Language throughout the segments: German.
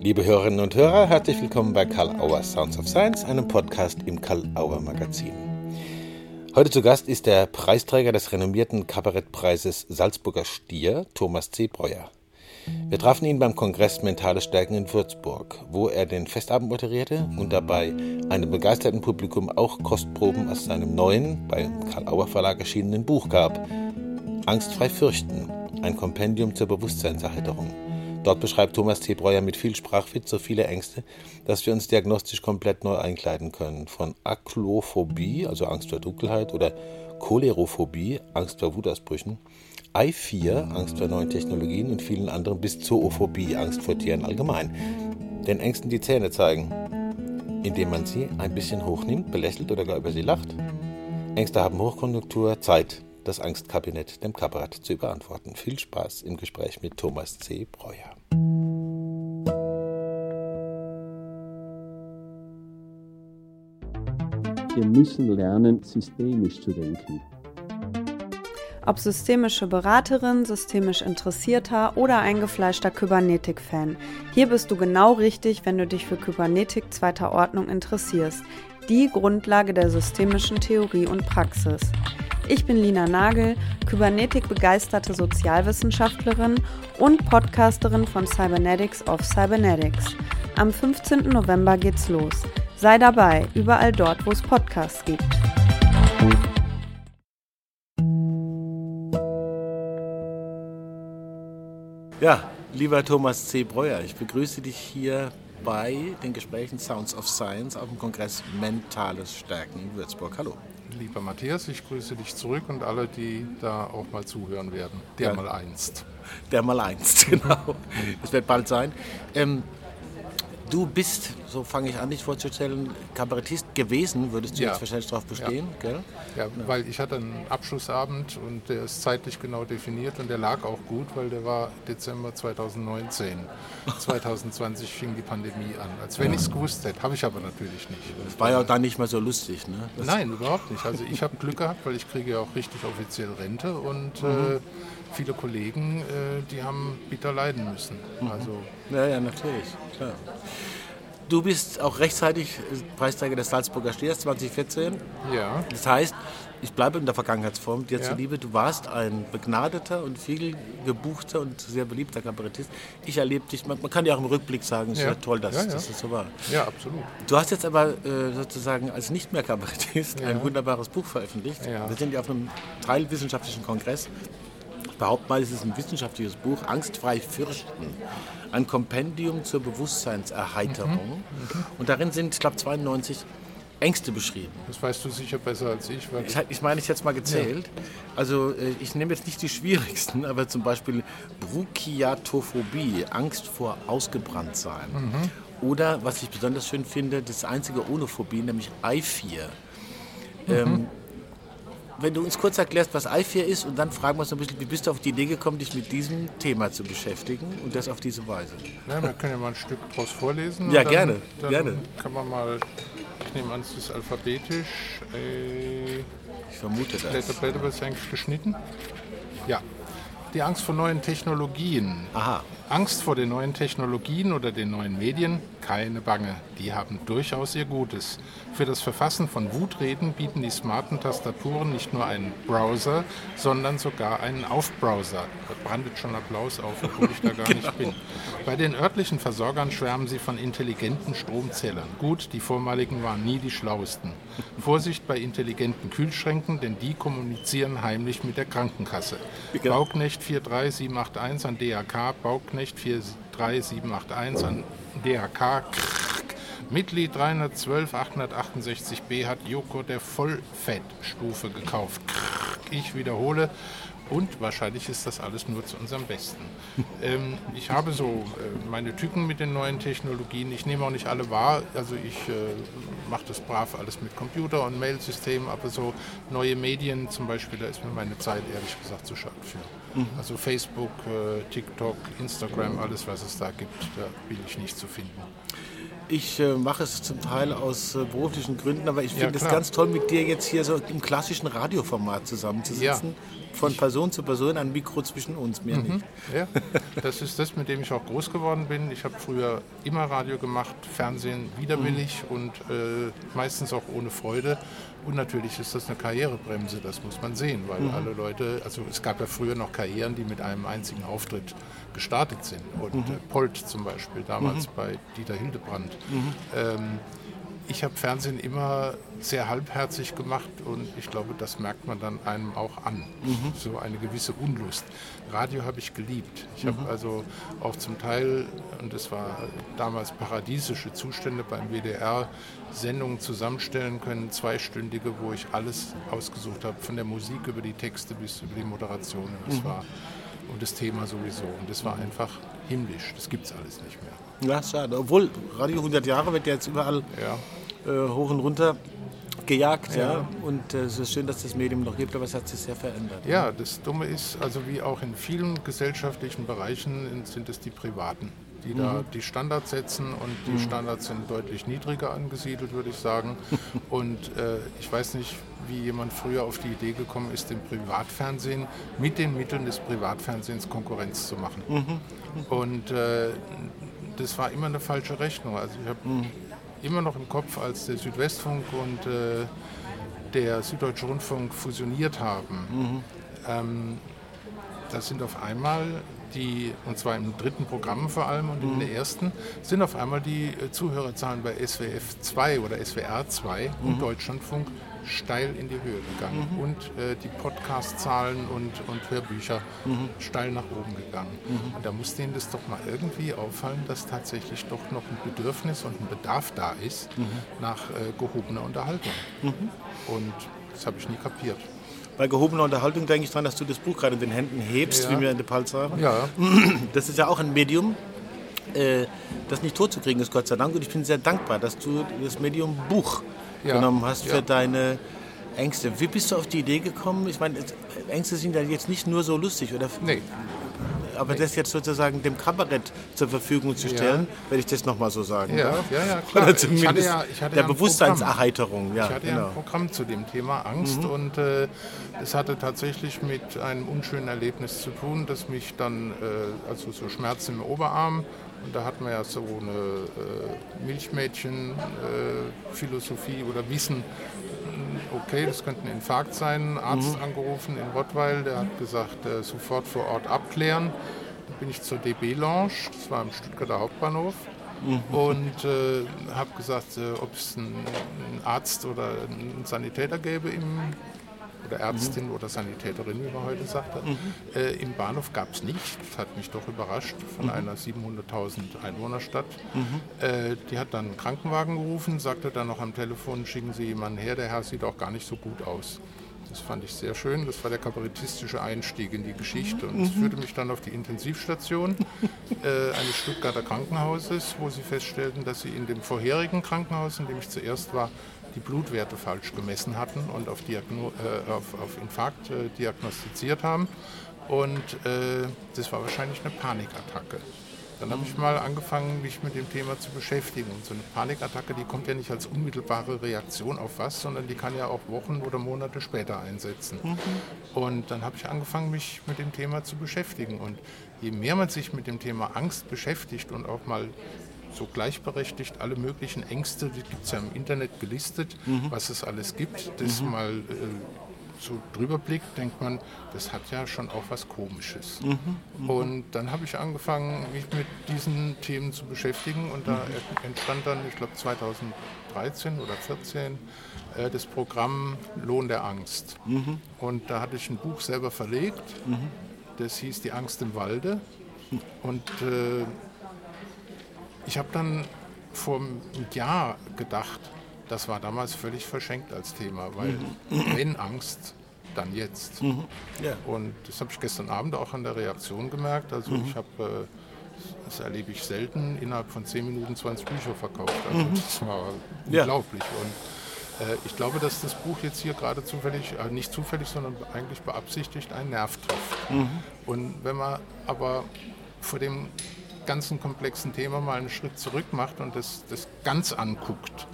Liebe Hörerinnen und Hörer, herzlich willkommen bei Karl Auer Sounds of Science, einem Podcast im Karl Auer Magazin. Heute zu Gast ist der Preisträger des renommierten Kabarettpreises Salzburger Stier, Thomas C. Breuer. Wir trafen ihn beim Kongress Mentale Stärken in Würzburg, wo er den Festabend moderierte und dabei einem begeisterten Publikum auch Kostproben aus seinem neuen, beim Karl Auer Verlag erschienenen Buch gab. Angstfrei fürchten, ein Kompendium zur Bewusstseinserheiterung. Dort beschreibt Thomas T. Breuer mit viel Sprachwitz so viele Ängste, dass wir uns diagnostisch komplett neu einkleiden können. Von Aklophobie, also Angst vor Dunkelheit, oder Cholerophobie, Angst vor Wutausbrüchen, I4, Angst vor neuen Technologien und vielen anderen, bis Zoophobie, Angst vor Tieren allgemein. Den Ängsten die Zähne zeigen, indem man sie ein bisschen hochnimmt, belächelt oder gar über sie lacht. Ängste haben Hochkonjunktur, Zeit, das Angstkabinett dem Kabarett zu überantworten. Viel Spaß im Gespräch mit Thomas C. Breuer. Wir müssen lernen, systemisch zu denken. Ob systemische Beraterin, systemisch Interessierter oder eingefleischter Kybernetik-Fan. Hier bist du genau richtig, wenn du dich für Kybernetik zweiter Ordnung interessierst. Die Grundlage der systemischen Theorie und Praxis. Ich bin Lina Nagel, Kybernetik-begeisterte Sozialwissenschaftlerin und Podcasterin von Cybernetics of Cybernetics. Am 15. November geht's los. Sei dabei, überall dort, wo es Podcasts gibt. Ja, lieber Thomas C. Breuer, ich begrüße dich hier bei den Gesprächen Sounds of Science auf dem Kongress Mentales Stärken in Würzburg. Hallo. Lieber Matthias, ich grüße dich zurück und alle, die da auch mal zuhören werden. Der ja. mal einst. Der mal einst, genau. Das wird bald sein. Ähm, Du bist, so fange ich an, dich vorzustellen, Kabarettist gewesen, würdest du ja. jetzt wahrscheinlich darauf bestehen, ja. gell? Ja, ja, weil ich hatte einen Abschlussabend und der ist zeitlich genau definiert und der lag auch gut, weil der war Dezember 2019. 2020 fing die Pandemie an. Als wenn ich es gewusst hätte, habe ich aber natürlich nicht. Das war ja auch dann nicht mehr so lustig, ne? Das Nein, überhaupt nicht. Also ich habe Glück gehabt, weil ich kriege ja auch richtig offiziell Rente und mhm. äh, viele Kollegen, äh, die haben bitter leiden müssen. Mhm. Also ja, ja, natürlich. Klar. Du bist auch rechtzeitig Preisträger des Salzburger Stiers 2014. Ja. Das heißt, ich bleibe in der Vergangenheitsform dir ja. zuliebe, du warst ein begnadeter und viel gebuchter und sehr beliebter Kabarettist. Ich erlebe dich, man, man, kann ja auch im Rückblick sagen, es ja. ist ja toll, dass, ja, dass es so war. Ja, absolut. Du hast jetzt aber äh, sozusagen als nicht mehr Kabarettist ein wunderbares Buch veröffentlicht. Wir sind ja auf einem teilwissenschaftlichen Kongress behaupte mal, es ist ein wissenschaftliches Buch, Angstfrei fürchten. Ein Kompendium zur Bewusstseinserheiterung. Mhm. Mhm. Und darin sind, ich glaube, 92 Ängste beschrieben. Das weißt du sicher besser als ich. ich, ich meine, ich jetzt mal gezählt. Ja. Also äh, ich nehme jetzt nicht die schwierigsten, aber zum Beispiel Brukiatophobie, Angst vor Ausgebranntsein. Mhm. Oder, was ich besonders schön finde, das einzige ohne Phobie, nämlich I4. Mhm. Ähm, wenn du uns kurz erklärst, was i4 ist und dann fragen wir uns ein bisschen, wie bist du auf die Idee gekommen, dich mit diesem Thema zu beschäftigen und das auf diese Weise? Ja, wir können ja mal ein Stück draus vorlesen. Ja, dann, gerne, dann gerne. Kann man mal, ich nehme an, es ist alphabetisch. Äh, ich vermute das. Blätter, Blätter ist eigentlich geschnitten. Ja, die Angst vor neuen Technologien. Aha. Angst vor den neuen Technologien oder den neuen Medien? Keine Bange, die haben durchaus ihr Gutes. Für das Verfassen von Wutreden bieten die smarten Tastaturen nicht nur einen Browser, sondern sogar einen Aufbrowser. Da brandet schon Applaus auf, obwohl ich da gar genau. nicht bin. Bei den örtlichen Versorgern schwärmen sie von intelligenten Stromzählern. Gut, die vormaligen waren nie die schlauesten. Vorsicht bei intelligenten Kühlschränken, denn die kommunizieren heimlich mit der Krankenkasse. Genau. Bauknecht 43781 an DAK, Bauknecht Knecht 43781 an DHK. Mitglied 312 868b hat Joko der Vollfettstufe gekauft. Ich wiederhole. Und wahrscheinlich ist das alles nur zu unserem Besten. Ähm, ich habe so äh, meine Tücken mit den neuen Technologien. Ich nehme auch nicht alle wahr. Also ich äh, mache das brav alles mit Computer und Mailsystemen. Aber so neue Medien zum Beispiel, da ist mir meine Zeit ehrlich gesagt zu schade für. Mhm. Also Facebook, äh, TikTok, Instagram, alles was es da gibt, da bin ich nicht zu finden. Ich äh, mache es zum Teil aus äh, beruflichen Gründen, aber ich finde es ja, ganz toll, mit dir jetzt hier so im klassischen Radioformat zusammenzusitzen. Ja von Person zu Person ein Mikro zwischen uns, mehr nicht. Ja, das ist das, mit dem ich auch groß geworden bin. Ich habe früher immer Radio gemacht, Fernsehen widerwillig und äh, meistens auch ohne Freude. Und natürlich ist das eine Karrierebremse, das muss man sehen, weil alle Leute, also es gab ja früher noch Karrieren, die mit einem einzigen Auftritt gestartet sind. Und äh, Polt zum Beispiel, damals bei Dieter Hildebrand. Ähm, ich habe Fernsehen immer sehr halbherzig gemacht und ich glaube, das merkt man dann einem auch an. So eine gewisse Unlust. Radio habe ich geliebt. Ich habe also auch zum Teil, und es war damals paradiesische Zustände beim WDR, Sendungen zusammenstellen können, zweistündige, wo ich alles ausgesucht habe, von der Musik über die Texte bis über die Moderation. Das war, und das Thema sowieso. Und das war einfach himmlisch. Das gibt es alles nicht mehr. Ja, schade. Obwohl Radio 100 Jahre wird ja jetzt überall Ja. äh, hoch und runter gejagt. Ja. Ja. Und äh, es ist schön, dass das Medium noch gibt, aber es hat sich sehr verändert. Ja, das Dumme ist, also wie auch in vielen gesellschaftlichen Bereichen sind es die Privaten, die da die Standards setzen und die Standards sind deutlich niedriger angesiedelt, würde ich sagen. Und äh, ich weiß nicht, wie jemand früher auf die Idee gekommen ist, dem Privatfernsehen mit den Mitteln des Privatfernsehens Konkurrenz zu machen. Und äh, das war immer eine falsche Rechnung. Also ich habe immer noch im Kopf, als der Südwestfunk und äh, der Süddeutsche Rundfunk fusioniert haben. Ähm, das sind auf einmal die, und zwar im dritten Programm vor allem und in der ersten, sind auf einmal die äh, Zuhörerzahlen bei SWF 2 oder SWR 2 und Deutschlandfunk steil in die Höhe gegangen. Und äh, die Podcast-Zahlen und, und Hörbücher steil nach oben gegangen. Und da muss denen das doch mal irgendwie auffallen, dass tatsächlich doch noch ein Bedürfnis und ein Bedarf da ist nach äh, gehobener Unterhaltung. Und das habe ich nie kapiert. Bei gehobener Unterhaltung denke ich daran, dass du das Buch gerade in den Händen hebst, Ja. wie wir in der Palz sagen. Ja, Das ist ja auch ein Medium, äh, das nicht tot zu kriegen ist, Gott sei Dank. Und ich bin sehr dankbar, dass du das Medium Buch Ja, genommen hast für ja. deine Ängste. Wie bist du auf die Idee gekommen? Ich meine, Ängste sind ja jetzt nicht nur so lustig, oder? nee. Aber das jetzt sozusagen dem Kabarett zur Verfügung zu stellen, wenn ich das nochmal so sagen Ja, darf. ja, ja, klar. Oder zumindest ja- der ja ein Bewusstseinserheiterung. Ja, ich hatte ja genau. ein Programm zu dem Thema Angst und äh, es hatte tatsächlich mit einem unschönen Erlebnis zu tun, das mich dann, äh, also so Schmerzen im Oberarm, und da hat man ja so eine äh, Milchmädchen-Philosophie oder Wissen, okay, das könnte ein Infarkt sein, ein Arzt angerufen in Rottweil, der hat gesagt, äh, sofort vor Ort abklären. Dann bin ich zur DB-Lounge, das war am Stuttgarter Hauptbahnhof, und äh, habe gesagt, äh, ob es einen, einen Arzt oder einen Sanitäter gäbe im oder Ärztin oder Sanitäterin, wie man heute sagt. Äh, Im Bahnhof gab es nicht. Das hat mich doch überrascht von einer 700.000 Einwohnerstadt. Äh, die hat dann einen Krankenwagen gerufen, sagte dann noch am Telefon, schicken Sie jemanden her, der Herr sieht auch gar nicht so gut aus. Das fand ich sehr schön. Das war der kabarettistische Einstieg in die Geschichte. Und es führte mich dann auf die Intensivstation äh, eines Stuttgarter Krankenhauses, wo sie feststellten, dass sie in dem vorherigen Krankenhaus, in dem ich zuerst war, die Blutwerte falsch gemessen hatten und auf, Diagno äh, auf, auf Infarkt äh, diagnostiziert haben. Und äh, das war wahrscheinlich eine Panikattacke. Dann habe ich mal angefangen, mich mit dem Thema zu beschäftigen. Und so eine Panikattacke, die kommt ja nicht als unmittelbare Reaktion auf was, sondern die kann ja auch Wochen oder Monate später einsetzen. Und dann habe ich angefangen, mich mit dem Thema zu beschäftigen. Und je mehr man sich mit dem Thema Angst beschäftigt und auch mal so gleichberechtigt. Alle möglichen Ängste, die gibt es ja im Internet gelistet, was es alles gibt, das mal äh, so drüber blickt, denkt man, das hat ja schon auch was Komisches. Und dann habe ich angefangen, mich mit diesen Themen zu beschäftigen. Und da entstand dann, ich glaube 2013 oder 2014, äh, das Programm Lohn der Angst. Und da hatte ich ein Buch selber verlegt, das hieß Die Angst im Walde. Und äh, ich habe dann vor einem Jahr gedacht, das war damals völlig verschenkt als Thema, weil wenn Angst, dann jetzt. Ja. Und das habe ich gestern Abend auch an der Reaktion gemerkt. Also ich habe, äh, das erlebe ich selten, innerhalb von 10 Minuten 20 Bücher verkauft. Also das war Ja. unglaublich. Und äh, ich glaube, dass das Buch jetzt hier gerade zufällig, äh, nicht zufällig, sondern eigentlich beabsichtigt einen Nerv trifft. Und wenn man aber vor dem ganzen komplexen Thema mal einen Schritt zurück macht und das, das ganz anguckt,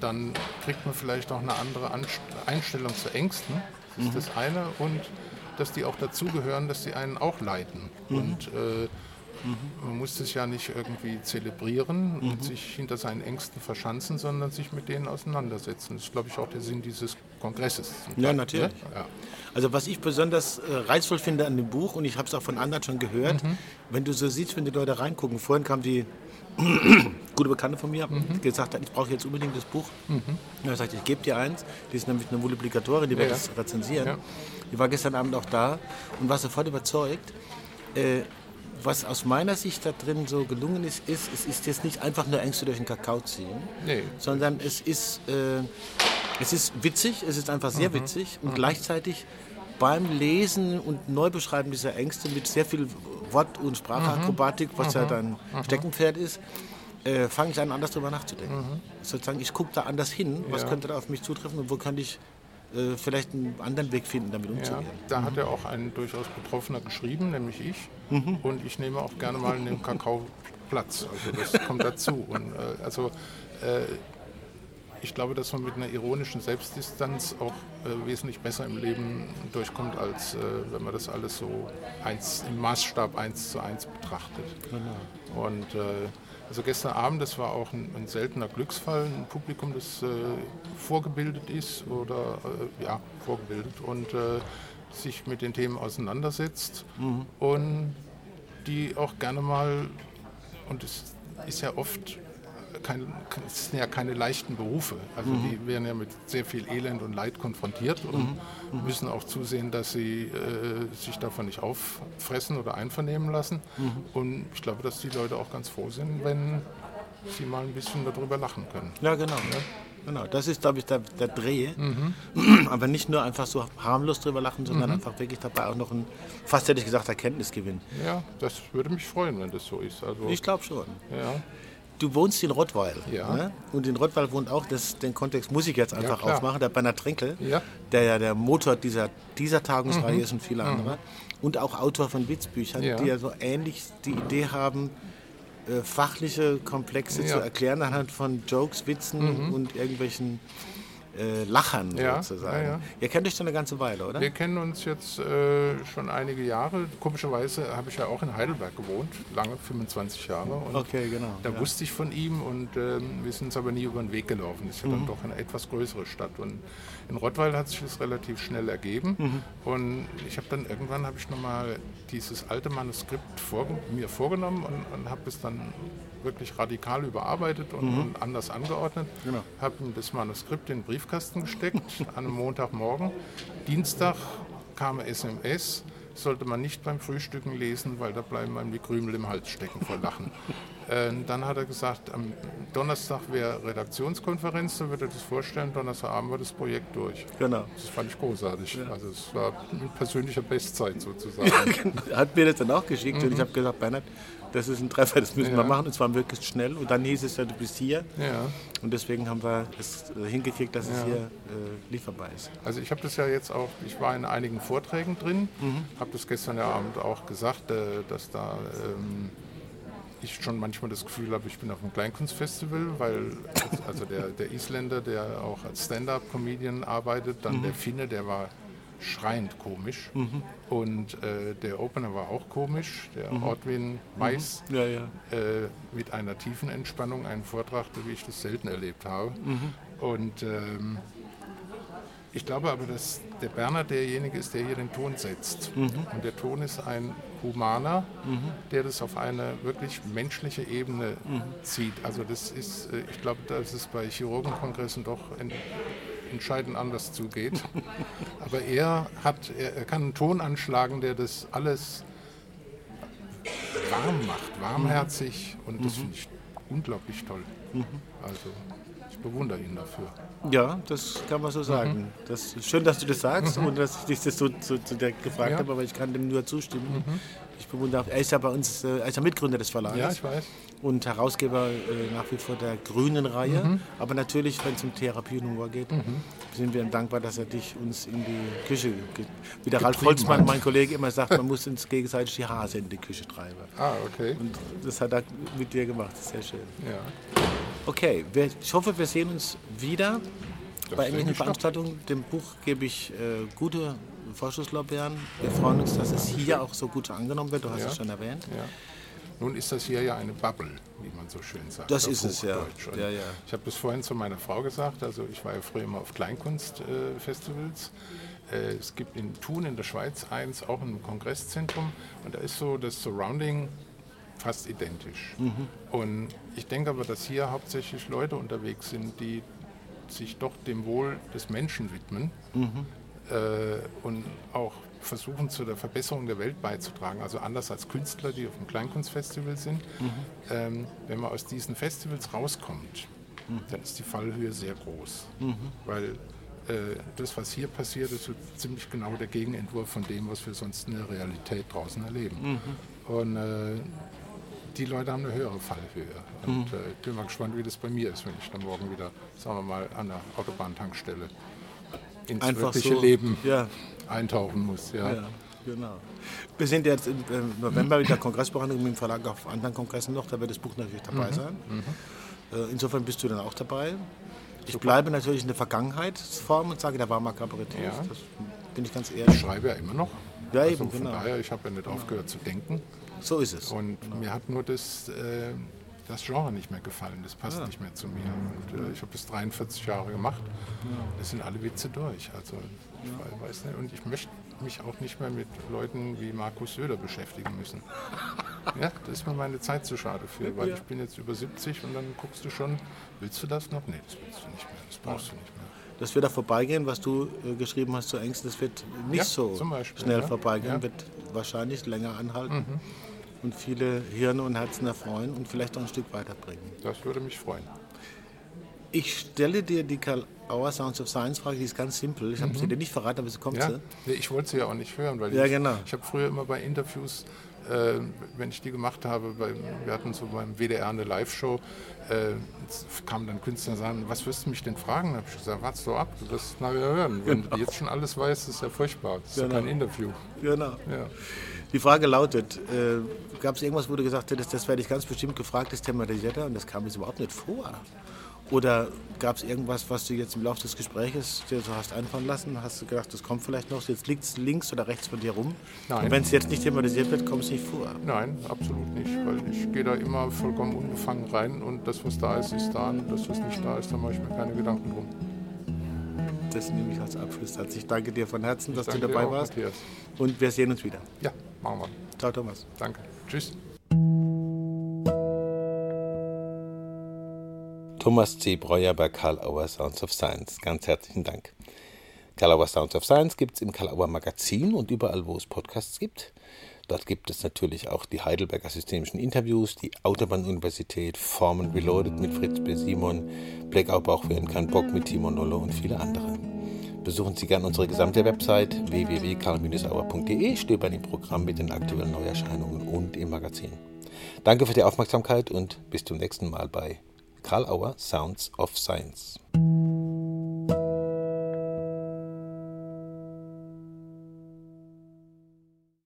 dann kriegt man vielleicht auch eine andere Anst- Einstellung zu Ängsten. Das ist das eine. Und dass die auch dazugehören, dass die einen auch leiten. Und äh, man muss das ja nicht irgendwie zelebrieren und sich hinter seinen Ängsten verschanzen, sondern sich mit denen auseinandersetzen. Das ist, glaube ich, auch der Sinn dieses Kongresses. Ja, natürlich. Ja. Also was ich besonders äh, reizvoll finde an dem Buch, und ich habe es auch von anderen schon gehört, wenn du so siehst, wenn die Leute reingucken, vorhin kam die gute Bekannte von mir, die gesagt hat, ich brauche jetzt unbedingt das Buch. Und er sagt, ich gebe dir eins, die ist nämlich eine Multiplikatorin, die wird Ja. das rezensieren. Ja. Die war gestern Abend auch da und war sofort überzeugt, äh, was aus meiner Sicht da drin so gelungen ist, ist, es ist jetzt nicht einfach nur Ängste durch den Kakao ziehen, Nee. sondern es ist, äh, es ist witzig, es ist einfach sehr witzig und gleichzeitig beim Lesen und Neubeschreiben dieser Ängste mit sehr viel Wort- und Sprachakrobatik, was ja dann Steckenpferd ist, äh, fange ich an, anders drüber nachzudenken. Sozusagen, ich gucke da anders hin, was Ja. könnte da auf mich zutreffen und wo könnte ich äh, vielleicht einen anderen Weg finden, damit Ja, umzugehen. da hat er auch ein durchaus Betroffener geschrieben, nämlich ich. Und ich nehme auch gerne mal in dem Kakao Platz. Also das kommt dazu. Und, äh, also äh, ich glaube, dass man mit einer ironischen Selbstdistanz auch äh, wesentlich besser im Leben durchkommt, als äh, wenn man das alles so eins, im Maßstab eins zu eins betrachtet. Und äh, also gestern Abend, das war auch ein, ein seltener Glücksfall, ein Publikum, das äh, vorgebildet ist oder äh, ja, vorgebildet und äh, sich mit den Themen auseinandersetzt und die auch gerne mal, und es ist ja oft kein, es sind ja keine leichten Berufe. Also die werden ja mit sehr viel Elend und Leid konfrontiert und müssen auch zusehen, dass sie äh, sich davon nicht auffressen oder einvernehmen lassen. Und ich glaube, dass die Leute auch ganz froh sind, wenn sie mal ein bisschen darüber lachen können. Ja, genau. Genau, das ist, glaube ich, der, der Dreh. Aber nicht nur einfach so harmlos drüber lachen, sondern einfach wirklich dabei auch noch ein, fast hätte ich gesagt, Erkenntnisgewinn. Ja, das würde mich freuen, wenn das so ist. Also, Ich glaube schon. ja, Du wohnst in Rottweil. Ja. Ne? Und in Rottweil wohnt auch, das, den Kontext muss ich jetzt einfach klar. aufmachen, der Bernhard Trinkel, Ja. der ja der Motor dieser, dieser Tagungsreihe ist und viele andere. Und auch Autor von Witzbüchern, Ja. die ja so ähnlich die Idee haben, äh, fachliche Komplexe Ja. zu erklären anhand von Jokes, Witzen und irgendwelchen äh, Lachern Ja, sozusagen. ja, ja. Ihr kennt euch schon eine ganze Weile, oder? Wir kennen uns jetzt äh, schon einige Jahre. Komischerweise habe ich ja auch in Heidelberg gewohnt, lange, 25 Jahre. Und Okay, genau, Da wusste ich von ihm und ähm, wir sind uns aber nie über den Weg gelaufen. Das ist ja dann doch eine etwas größere Stadt. Und in Rottweil hat sich das relativ schnell ergeben. Und ich habe dann irgendwann habe ich nochmal dieses alte Manuskript vorge mir vorgenommen und, und habe es dann wirklich radikal überarbeitet und, und anders angeordnet. Genau. Habe das Manuskript in den Briefkasten gesteckt an einem Montagmorgen. Dienstag kam eine SMS, sollte man nicht beim Frühstücken lesen, weil da bleiben einem die Krümel im Hals stecken vor Lachen. Äh, dann hat er gesagt, am Donnerstag wäre Redaktionskonferenz, da wird er das vorstellen, Donnerstagabend war das Projekt durch. Genau. Das fand ich großartig. Also es war mit persönlicher Bestzeit sozusagen. Hat mir das dann auch geschickt und ich habe gesagt, Bernhard, das ist ein Treffer, das müssen wir Mhm. Ja. machen und zwar möglichst schnell. Und dann hieß es ja, du bist hier. ja. Und deswegen haben wir es äh, hingekriegt, dass es Ja. hier äh, lieferbar ist. Also ich habe das ja jetzt auch, ich war in einigen Vorträgen drin, habe das gestern Abend auch gesagt, äh, dass da ähm, ich schon manchmal das Gefühl habe, ich bin auf einem Kleinkunstfestival, weil also der, der Isländer, der auch als Stand-up-Comedian arbeitet, dann der Finne, der war schreiend komisch. Und äh, der Opener war auch komisch, der Ortwin Mais Ja, ja. äh, mit einer tiefen Entspannung einen Vortrag, wie ich das selten erlebt habe. Und ähm, ich glaube aber, dass der Berner derjenige ist, der hier den Ton setzt. Und der Ton ist ein humaner, der das auf eine wirklich menschliche Ebene zieht. Also das ist, äh, ich glaube, dass es bei Chirurgenkongressen doch en entscheidend anders zugeht. aber er hat, er, er kann einen Ton anschlagen, der das alles warm macht, warmherzig und das finde ich unglaublich toll. Also ich bewundere ihn dafür. Ja, das kann man so sagen. Das ist schön, dass du das sagst und dass ich dich das so, so, so direkt gefragt Ja. habe, aber ich kann dem nur zustimmen. Ich bewundere, er ist ja bei uns, äh, er ist ja Mitgründer des Verlages Ja, ich weiß. und Herausgeber äh, nach wie vor der grünen Reihe. Aber natürlich, wenn es um Therapie und Humor geht, sind wir ihm dankbar, dass er dich uns in die Küche, wie der Ralf Holzmann, hat. mein Kollege, immer sagt, man muss uns gegenseitig die Hase in die Küche treiben. Ah, okay. Und das hat er mit dir gemacht, das sehr schön. Ja. Okay, wir, ich hoffe, wir sehen uns wieder. Das bei irgendwelchen. Veranstaltungen. Dem Buch gebe ich äh, gute Vorschusslorbeeren. Wir freuen uns, dass es hier auch so gut angenommen wird. Du hast Ja. es schon erwähnt. Ja. Nun ist das hier ja eine Bubble, wie man so schön sagt. Das ist es, ja. Ja, ja. Ich habe das vorhin zu meiner Frau gesagt. Also ich war ja früher immer auf Kleinkunstfestivals. Äh, es gibt in Thun in der Schweiz eins, auch im Kongresszentrum. Und da ist so das Surrounding fast identisch. Mhm. Und ich denke aber, dass hier hauptsächlich Leute unterwegs sind, die sich doch dem Wohl des Menschen widmen äh, und auch versuchen, zu der Verbesserung der Welt beizutragen. Also anders als Künstler, die auf dem Kleinkunstfestival sind. Ähm, wenn man aus diesen Festivals rauskommt, dann ist die Fallhöhe sehr groß. Weil äh, das, was hier passiert, ist ziemlich genau der Gegenentwurf von dem, was wir sonst in der Realität draußen erleben. Und äh, die Leute haben eine höhere Fallhöhe. Und äh, ich bin mal gespannt, wie das bei mir ist, wenn ich dann morgen wieder, sagen wir mal, an der Autobahntankstelle ins Einfach wirkliche so. Leben Ja, eintauchen muss. Ja. ja, genau. Wir sind jetzt im November mit der Kongressbehandlung mit dem Verlag auf anderen Kongressen noch. Da wird das Buch natürlich dabei sein. Äh, insofern bist du dann auch dabei. Ich bleibe natürlich in der Vergangenheitsform und sage, da war mal Kabarettist. Ja. Das bin ich ganz Ich ehrlich. schreibe ja immer noch. Ja, also eben, von genau. daher, ich habe ja nicht aufgehört zu denken. So ist es. Und mir hat nur das, äh, das Genre nicht mehr gefallen. Das passt nicht mehr zu mir. Und, äh, ich habe das 43 Jahre gemacht. Das sind alle Witze durch. Also ich we- weiß nicht. Und ich möchte mich auch nicht mehr mit Leuten wie Markus Söder beschäftigen müssen. Ja, da ist mir meine Zeit zu schade für, weil ich bin jetzt über 70 und dann guckst du schon, willst du das noch? Nee, das willst du nicht mehr. Das brauchst du nicht mehr. Das wird auch vorbeigehen, was du äh, geschrieben hast zu Ängsten. Das wird nicht Ja, so Beispiel, schnell ja. vorbeigehen, Ja. Wird wahrscheinlich länger anhalten und viele Hirne und Herzen erfreuen und vielleicht auch ein Stück weiterbringen. Das würde mich freuen. Ich stelle dir die Karl Auer Sounds of Science Frage, die ist ganz simpel. Ich habe sie dir nicht verraten, aber sie kommt Mhm. Ja, sie. nee, ich wollte sie ja auch nicht hören, weil Ja, ich, genau. ich habe früher immer bei Interviews, äh, wenn ich die gemacht habe, bei, wir hatten so beim WDR eine Live-Show, äh, kamen dann Künstler und sagen, was wirst du mich denn fragen? Da habe ich gesagt, warte so ab, du wirst es nachher hören. Wenn du jetzt schon alles weißt, ist ja furchtbar. Das ist ja Genau. kein Interview. Genau. Ja. Die Frage lautet, äh, gab es irgendwas, wo du gesagt hättest, das werde ich ganz bestimmt gefragt, das thematisiert er und das kam jetzt überhaupt nicht vor? Oder gab es irgendwas, was du jetzt im Laufe des Gespräches dir so hast einfallen lassen? Hast du gedacht, das kommt vielleicht noch, jetzt liegt es links oder rechts von dir rum? Nein. Und wenn es jetzt nicht thematisiert wird, kommt es nicht vor. Nein, absolut nicht, weil ich gehe da immer vollkommen unbefangen rein und das, was da ist, ist da und das, was nicht da ist, da mache ich mir keine Gedanken drum. Das nehme ich als Abschlusssatz. Ich danke dir von Herzen, dass du dabei auch, warst. Matthias. Und wir sehen uns wieder. Ja, machen wir. Ciao, Thomas. Danke. Tschüss. Thomas C. Breuer bei Karl Auer Sounds of Science. Ganz herzlichen Dank. Karl Auer Sounds of Science gibt es im Karl Auer Magazin und überall, wo es Podcasts gibt. Dort gibt es natürlich auch die Heidelberger Systemischen Interviews, die Autobahn-Universität, Formen Reloaded mit Fritz B. Simon, Blackout Bauchwehen kein Bock mit Timon Nollo und viele andere. Besuchen Sie gerne unsere gesamte Website www.karl-auer.de, stöbern im Programm mit den aktuellen Neuerscheinungen und im Magazin. Danke für die Aufmerksamkeit und bis zum nächsten Mal bei Auer Sounds of Science.